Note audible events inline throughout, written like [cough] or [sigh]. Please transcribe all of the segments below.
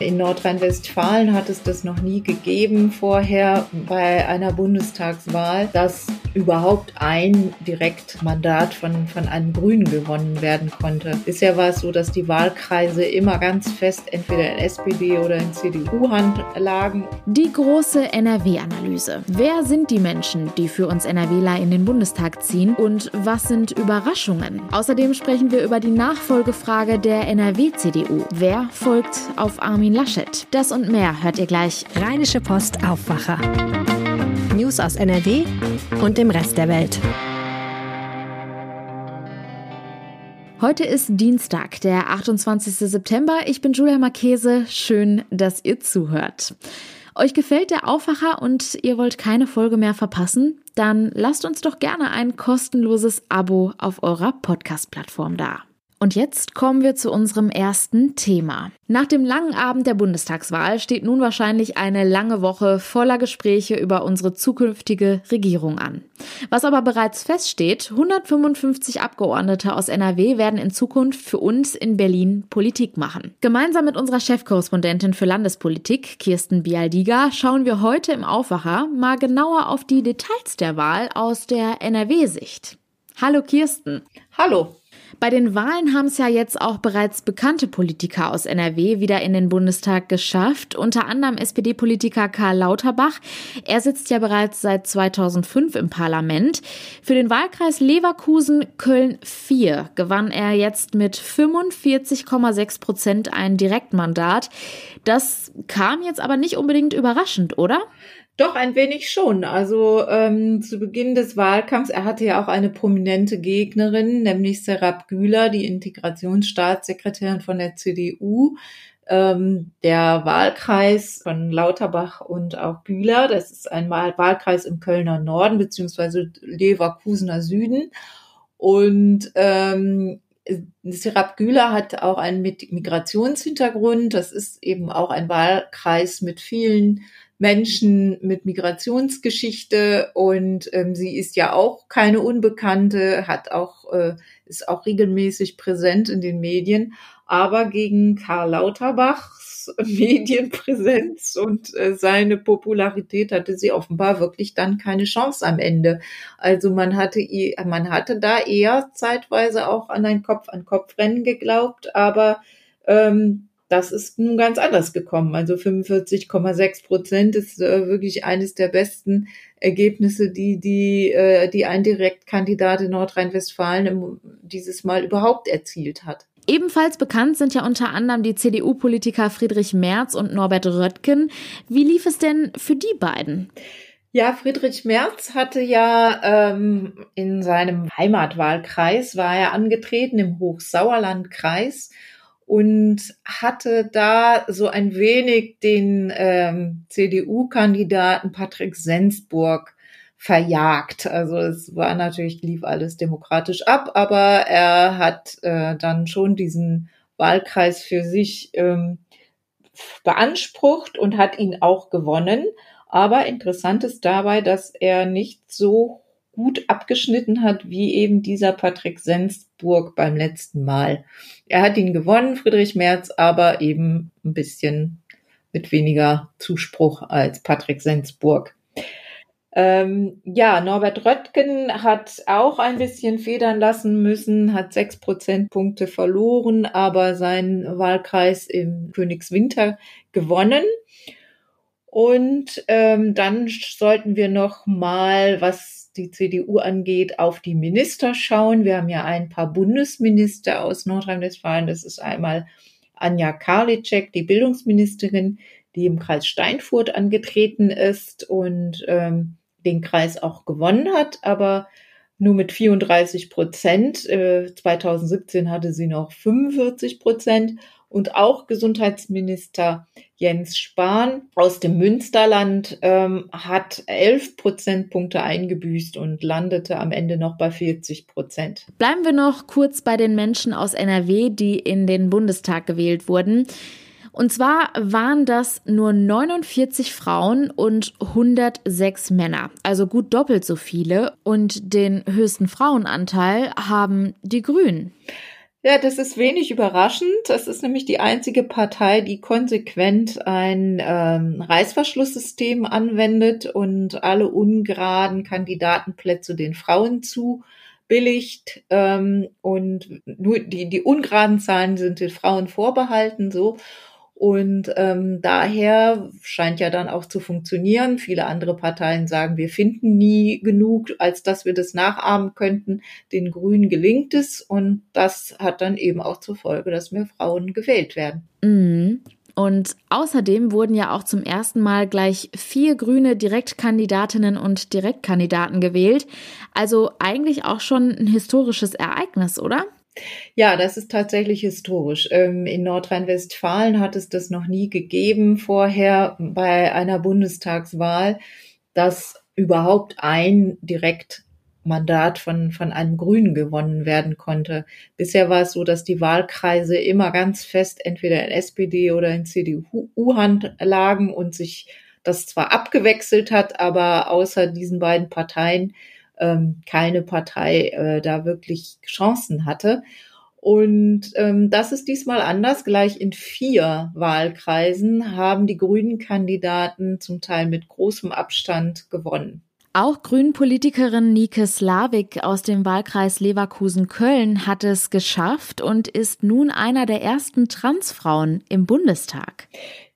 In Nordrhein-Westfalen hat es das noch nie gegeben vorher bei einer Bundestagswahl, dass überhaupt ein Direktmandat von, von einem Grünen gewonnen werden konnte. Bisher war es so, dass die Wahlkreise immer ganz fest entweder in SPD oder in CDU-Hand lagen. Die große NRW-Analyse. Wer sind die Menschen, die für uns NRWler in den Bundestag ziehen und was sind Überraschungen? Außerdem sprechen wir über die Nachfolgefrage der NRW-CDU. Wer folgt auf Armin Laschet? Das und mehr hört ihr gleich. Rheinische Post Aufwacher. News aus NRW und dem Rest der Welt. Heute ist Dienstag, der 28. September. Ich bin Julia Marchese. Schön, dass ihr zuhört. Euch gefällt der Aufwacher und ihr wollt keine Folge mehr verpassen? Dann lasst uns doch gerne ein kostenloses Abo auf eurer Podcast-Plattform da. Und jetzt kommen wir zu unserem ersten Thema. Nach dem langen Abend der Bundestagswahl steht nun wahrscheinlich eine lange Woche voller Gespräche über unsere zukünftige Regierung an. Was aber bereits feststeht, 155 Abgeordnete aus NRW werden in Zukunft für uns in Berlin Politik machen. Gemeinsam mit unserer Chefkorrespondentin für Landespolitik, Kirsten Bialdiga, schauen wir heute im Aufwacher mal genauer auf die Details der Wahl aus der NRW-Sicht. Hallo Kirsten. Hallo. Bei den Wahlen haben es ja jetzt auch bereits bekannte Politiker aus NRW wieder in den Bundestag geschafft, unter anderem SPD-Politiker Karl Lauterbach. Er sitzt ja bereits seit 2005 im Parlament. Für den Wahlkreis Leverkusen Köln 4 gewann er jetzt mit 45,6 Prozent ein Direktmandat. Das kam jetzt aber nicht unbedingt überraschend, oder? Doch, ein wenig schon. Also ähm, zu Beginn des Wahlkampfs, er hatte ja auch eine prominente Gegnerin, nämlich Serap Güler, die Integrationsstaatssekretärin von der CDU. Ähm, der Wahlkreis von Lauterbach und auch Güler, das ist ein Wahlkreis im Kölner Norden beziehungsweise Leverkusener Süden. Und ähm, Serap Güler hat auch einen Migrationshintergrund. Das ist eben auch ein Wahlkreis mit vielen Menschen mit Migrationsgeschichte und ähm, sie ist ja auch keine Unbekannte, hat auch äh, ist auch regelmäßig präsent in den Medien, aber gegen Karl Lauterbachs [laughs] Medienpräsenz und äh, seine Popularität hatte sie offenbar wirklich dann keine Chance am Ende. Also man hatte man hatte da eher zeitweise auch an ein Kopf an Kopf Rennen geglaubt, aber ähm, das ist nun ganz anders gekommen. Also 45,6 Prozent ist äh, wirklich eines der besten Ergebnisse, die die, äh, die ein Direktkandidat in Nordrhein-Westfalen dieses Mal überhaupt erzielt hat. Ebenfalls bekannt sind ja unter anderem die CDU-Politiker Friedrich Merz und Norbert Röttgen. Wie lief es denn für die beiden? Ja, Friedrich Merz hatte ja ähm, in seinem Heimatwahlkreis, war er angetreten im Hochsauerlandkreis und hatte da so ein wenig den ähm, CDU-Kandidaten Patrick Sensburg verjagt. Also es war natürlich, lief alles demokratisch ab, aber er hat äh, dann schon diesen Wahlkreis für sich ähm, beansprucht und hat ihn auch gewonnen. Aber interessant ist dabei, dass er nicht so gut abgeschnitten hat, wie eben dieser Patrick Sensburg beim letzten Mal. Er hat ihn gewonnen, Friedrich Merz, aber eben ein bisschen mit weniger Zuspruch als Patrick Sensburg. Ähm, ja, Norbert Röttgen hat auch ein bisschen federn lassen müssen, hat sechs Prozentpunkte verloren, aber seinen Wahlkreis im Königswinter gewonnen. Und ähm, dann sollten wir noch mal, was die CDU angeht, auf die Minister schauen. Wir haben ja ein paar Bundesminister aus Nordrhein-Westfalen. Das ist einmal Anja Karliczek, die Bildungsministerin, die im Kreis Steinfurt angetreten ist und ähm, den Kreis auch gewonnen hat, aber nur mit 34 Prozent. Äh, 2017 hatte sie noch 45 Prozent. Und auch Gesundheitsminister Jens Spahn aus dem Münsterland ähm, hat elf Prozentpunkte eingebüßt und landete am Ende noch bei 40 Prozent. Bleiben wir noch kurz bei den Menschen aus NRW, die in den Bundestag gewählt wurden. Und zwar waren das nur 49 Frauen und 106 Männer, also gut doppelt so viele. Und den höchsten Frauenanteil haben die Grünen. Ja, das ist wenig überraschend. Das ist nämlich die einzige Partei, die konsequent ein ähm, Reißverschlusssystem anwendet und alle ungeraden Kandidatenplätze den Frauen zubilligt. Ähm, und nur die, die ungeraden Zahlen sind den Frauen vorbehalten, so. Und ähm, daher scheint ja dann auch zu funktionieren. Viele andere Parteien sagen, wir finden nie genug, als dass wir das nachahmen könnten. Den Grünen gelingt es und das hat dann eben auch zur Folge, dass mehr Frauen gewählt werden. Mhm. Und außerdem wurden ja auch zum ersten Mal gleich vier grüne Direktkandidatinnen und Direktkandidaten gewählt. Also eigentlich auch schon ein historisches Ereignis, oder? Ja, das ist tatsächlich historisch. Ähm, in Nordrhein-Westfalen hat es das noch nie gegeben vorher bei einer Bundestagswahl, dass überhaupt ein Direktmandat von, von einem Grünen gewonnen werden konnte. Bisher war es so, dass die Wahlkreise immer ganz fest entweder in SPD oder in CDU-Hand lagen und sich das zwar abgewechselt hat, aber außer diesen beiden Parteien ähm, keine Partei äh, da wirklich Chancen hatte. Und ähm, das ist diesmal anders. Gleich in vier Wahlkreisen haben die grünen Kandidaten zum Teil mit großem Abstand gewonnen. Auch Grünpolitikerin Nike Slavik aus dem Wahlkreis Leverkusen-Köln hat es geschafft und ist nun einer der ersten Transfrauen im Bundestag.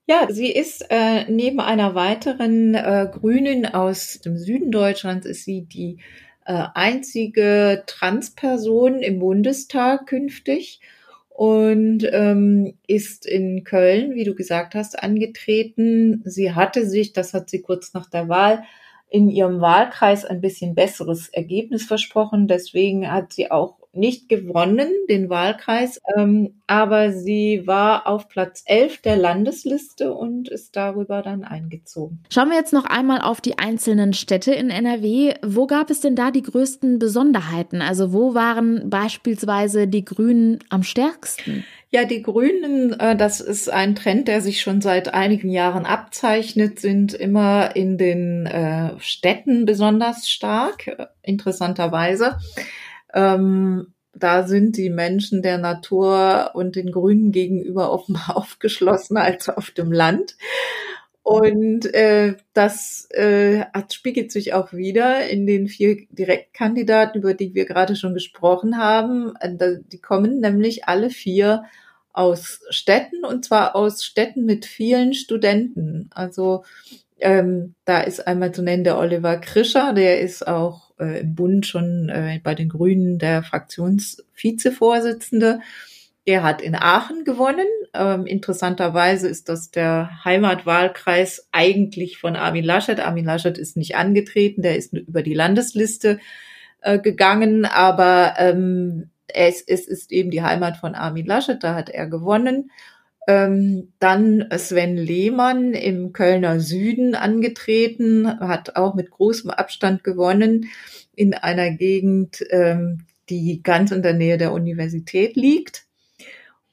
Ja, sie ist äh, neben einer weiteren äh, Grünen aus dem Süden Deutschlands ist sie die äh, einzige Transperson im Bundestag künftig und ähm, ist in Köln, wie du gesagt hast, angetreten. Sie hatte sich, das hat sie kurz nach der Wahl, in ihrem Wahlkreis ein bisschen besseres Ergebnis versprochen. Deswegen hat sie auch nicht gewonnen, den Wahlkreis, ähm, aber sie war auf Platz 11 der Landesliste und ist darüber dann eingezogen. Schauen wir jetzt noch einmal auf die einzelnen Städte in NRW. Wo gab es denn da die größten Besonderheiten? Also wo waren beispielsweise die Grünen am stärksten? Ja, die Grünen, äh, das ist ein Trend, der sich schon seit einigen Jahren abzeichnet, sind immer in den äh, Städten besonders stark, äh, interessanterweise. Ähm, da sind die Menschen der Natur und den Grünen gegenüber offenbar [laughs] aufgeschlossener als auf dem Land. Und äh, das äh, spiegelt sich auch wieder in den vier Direktkandidaten, über die wir gerade schon gesprochen haben. Äh, die kommen nämlich alle vier aus Städten und zwar aus Städten mit vielen Studenten. Also ähm, da ist einmal zu nennen der Oliver Krischer, der ist auch äh, im Bund schon äh, bei den Grünen der Fraktionsvizevorsitzende. Er hat in Aachen gewonnen. Ähm, interessanterweise ist das der Heimatwahlkreis eigentlich von Armin Laschet. Armin Laschet ist nicht angetreten, der ist über die Landesliste äh, gegangen, aber ähm, es, es ist eben die Heimat von Armin Laschet, da hat er gewonnen. Ähm, dann Sven Lehmann im Kölner Süden angetreten, hat auch mit großem Abstand gewonnen in einer Gegend, ähm, die ganz in der Nähe der Universität liegt.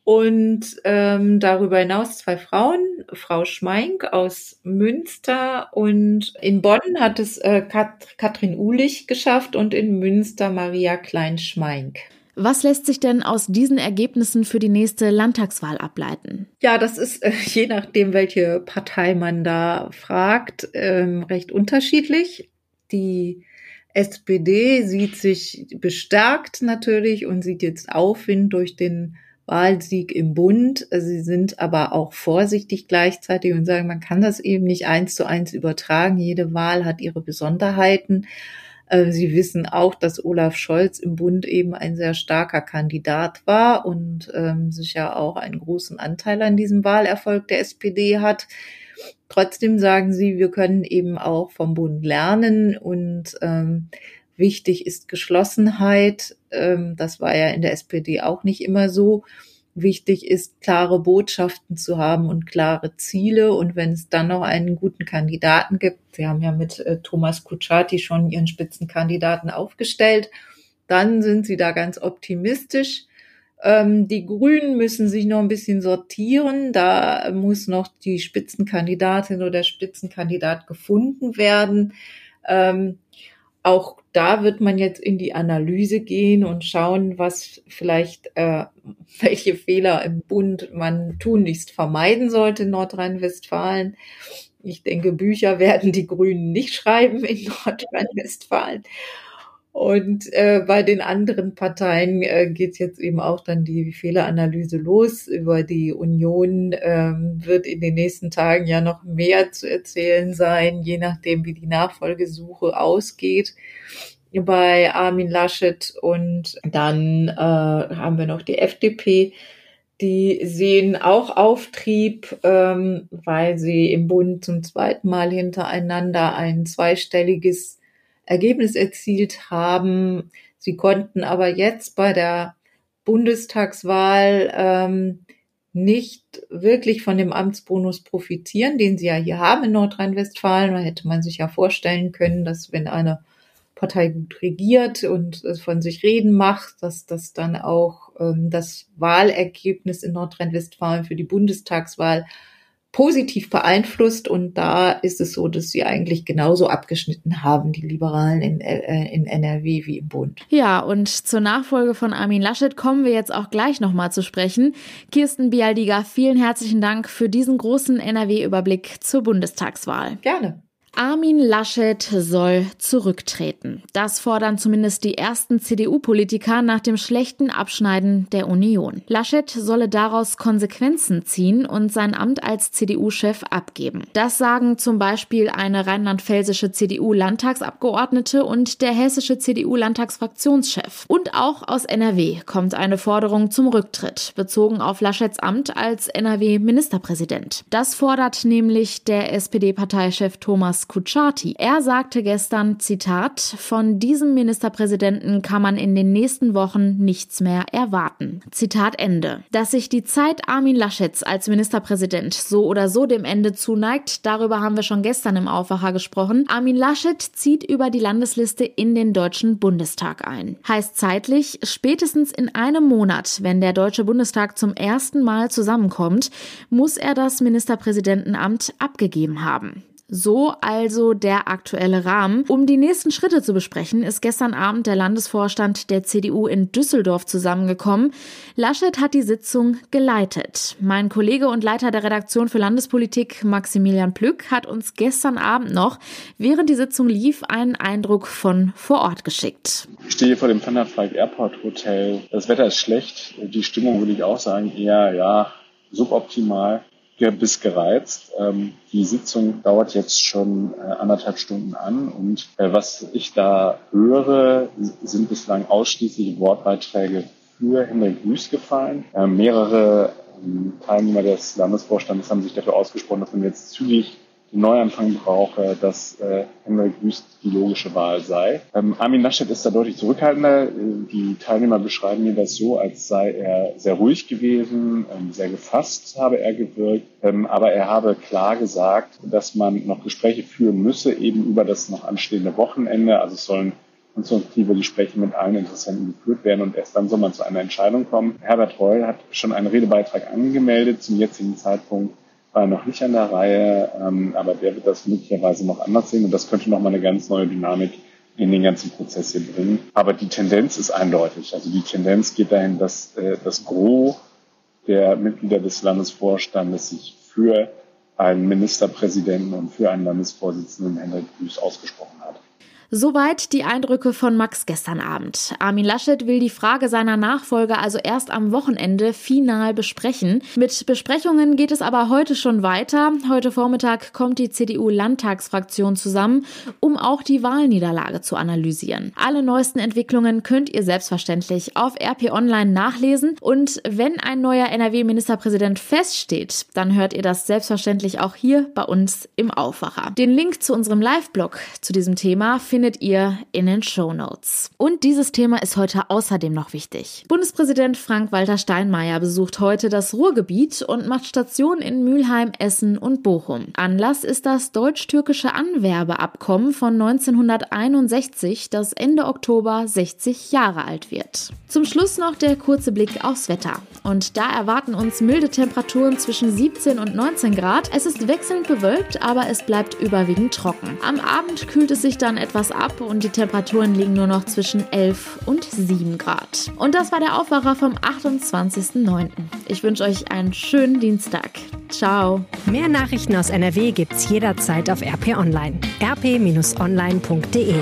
Und ähm, darüber hinaus zwei Frauen, Frau Schmeink aus Münster und in Bonn hat es äh, Kat Katrin Uhlich geschafft und in Münster Maria Klein-Schmeink. Was lässt sich denn aus diesen Ergebnissen für die nächste Landtagswahl ableiten? Ja, das ist äh, [laughs] je nachdem, welche Partei man da fragt, ähm, recht unterschiedlich. Die SPD sieht sich bestärkt natürlich und sieht jetzt Aufwind durch den Wahlsieg im Bund. Sie sind aber auch vorsichtig gleichzeitig und sagen, man kann das eben nicht eins zu eins übertragen. Jede Wahl hat ihre Besonderheiten. Äh, sie wissen auch, dass Olaf Scholz im Bund eben ein sehr starker Kandidat war und ähm, sicher auch einen großen Anteil an diesem Wahlerfolg der SPD hat. Trotzdem sagen sie, wir können eben auch vom Bund lernen und ähm, wichtig ist Geschlossenheit. Ähm, das war ja in der SPD auch nicht immer so. Wichtig ist, klare Botschaften zu haben und klare Ziele. Und wenn es dann noch einen guten Kandidaten gibt, Sie haben ja mit äh, Thomas Kutschaty schon Ihren Spitzenkandidaten aufgestellt, dann sind Sie da ganz optimistisch. Ähm, die Grünen müssen sich noch ein bisschen sortieren. Da muss noch die Spitzenkandidatin oder der Spitzenkandidat gefunden werden. Ähm, auch da wird man jetzt in die Analyse gehen und schauen, was vielleicht, äh, [laughs] welche Fehler im Bund man tunlichst vermeiden sollte in Nordrhein-Westfalen. Ich denke, Bücher [laughs] werden die Grünen nicht schreiben in [laughs] Nordrhein-Westfalen. Und äh, bei den anderen Parteien äh, geht jetzt eben auch dann die Fehleranalyse los. Über die Union ähm, wird in den nächsten Tagen ja noch mehr zu erzählen sein, je nachdem, wie die Nachfolgesuche ausgeht bei Armin Laschet. Und dann äh, haben wir noch die FDP. Die sehen auch Auftrieb, ähm, weil sie im Bund zum zweiten Mal hintereinander ein zweistelliges Ergebnis erzielt haben. Sie konnten aber jetzt bei der Bundestagswahl ähm, nicht wirklich von dem Amtsbonus profitieren, den sie ja hier haben in Nordrhein-Westfalen. Da hätte man sich ja vorstellen können, dass wenn eine Partei gut regiert und von sich reden macht, dass das dann auch ähm, das Wahlergebnis in Nordrhein-Westfalen für die Bundestagswahl positiv beeinflusst und da ist es so, dass sie eigentlich genauso abgeschnitten haben, die Liberalen in, äh, in NRW wie im Bund. Ja, und zur Nachfolge von Armin Laschet kommen wir jetzt auch gleich nochmal zu sprechen. Kirsten Bialdiga, vielen herzlichen Dank für diesen großen NRW-Überblick zur Bundestagswahl. Gerne. Armin Laschet soll zurücktreten. Das fordern zumindest die ersten CDU-Politiker nach dem schlechten Abschneiden der Union. Laschet solle daraus Konsequenzen ziehen und sein Amt als CDU-Chef abgeben. Das sagen zum Beispiel eine rheinland-pfälzische CDU-Landtagsabgeordnete und der hessische CDU-Landtagsfraktionschef. Und auch aus NRW kommt eine Forderung zum Rücktritt, bezogen auf Laschets Amt als NRW-Ministerpräsident. Das fordert nämlich der SPD-Parteichef Thomas Kutschaty. Er sagte gestern, Zitat, von diesem Ministerpräsidenten kann man in den nächsten Wochen nichts mehr erwarten. Zitat Ende. Dass sich die Zeit Armin Laschets als Ministerpräsident so oder so dem Ende zuneigt, darüber haben wir schon gestern im Aufwacher gesprochen. Armin Laschet zieht über die Landesliste in den Deutschen Bundestag ein. Heißt zeitlich, spätestens in einem Monat, wenn der Deutsche Bundestag zum ersten Mal zusammenkommt, muss er das Ministerpräsidentenamt abgegeben haben. So also der aktuelle Rahmen. Um die nächsten Schritte zu besprechen, ist gestern Abend der Landesvorstand der CDU in Düsseldorf zusammengekommen. Laschet hat die Sitzung geleitet. Mein Kollege und Leiter der Redaktion für Landespolitik, Maximilian Plück, hat uns gestern Abend noch, während die Sitzung lief, einen Eindruck von vor Ort geschickt. Ich stehe vor dem Valk Airport Hotel. Das Wetter ist schlecht. Die Stimmung würde ich auch sagen eher, ja, suboptimal bis gereizt. Ähm, die Sitzung dauert jetzt schon äh, anderthalb Stunden an und äh, was ich da höre, sind bislang ausschließlich Wortbeiträge für Henrik Wüst gefallen. Äh, mehrere ähm, Teilnehmer des Landesvorstandes haben sich dafür ausgesprochen, dass man jetzt zügig den Neuanfang brauche, dass äh, Henrik Wüst die logische Wahl sei. Ähm, Armin Laschet ist da deutlich zurückhaltender. Die Teilnehmer beschreiben mir das so, als sei er sehr ruhig gewesen, ähm, sehr gefasst habe er gewirkt, ähm, aber er habe klar gesagt, dass man noch Gespräche führen müsse, eben über das noch anstehende Wochenende. Also es sollen konstruktive Gespräche mit allen Interessenten geführt werden und erst dann soll man zu einer Entscheidung kommen. Herbert Reul hat schon einen Redebeitrag angemeldet zum jetzigen Zeitpunkt war noch nicht an der Reihe, ähm, aber der wird das möglicherweise noch anders sehen und das könnte nochmal eine ganz neue Dynamik in den ganzen Prozess hier bringen. Aber die Tendenz ist eindeutig. Also die Tendenz geht dahin, dass äh, das Gros der Mitglieder des Landesvorstandes sich für einen Ministerpräsidenten und für einen Landesvorsitzenden Henrik Büß ausgesprochen hat. Soweit die Eindrücke von Max gestern Abend. Armin Laschet will die Frage seiner Nachfolge also erst am Wochenende final besprechen. Mit Besprechungen geht es aber heute schon weiter. Heute Vormittag kommt die CDU-Landtagsfraktion zusammen, um auch die Wahlniederlage zu analysieren. Alle neuesten Entwicklungen könnt ihr selbstverständlich auf RP Online nachlesen. Und wenn ein neuer NRW-Ministerpräsident feststeht, dann hört ihr das selbstverständlich auch hier bei uns im Aufwacher. Den Link zu unserem Live-Blog zu diesem Thema findet findet ihr in den Show Notes. Und dieses Thema ist heute außerdem noch wichtig. Bundespräsident Frank-Walter Steinmeier besucht heute das Ruhrgebiet und macht Station in Mülheim, Essen und Bochum. Anlass ist das deutsch-türkische Anwerbeabkommen von 1961, das Ende Oktober 60 Jahre alt wird. Zum Schluss noch der kurze Blick aufs Wetter. Und da erwarten uns milde Temperaturen zwischen 17 und 19 Grad. Es ist wechselnd bewölkt, aber es bleibt überwiegend trocken. Am Abend kühlt es sich dann etwas ab und die Temperaturen liegen nur noch zwischen 11 und 7 Grad. Und das war der Aufwacher vom 28.09. Ich wünsche euch einen schönen Dienstag. Ciao. Mehr Nachrichten aus NRW gibt's jederzeit auf RP Online. rp-online.de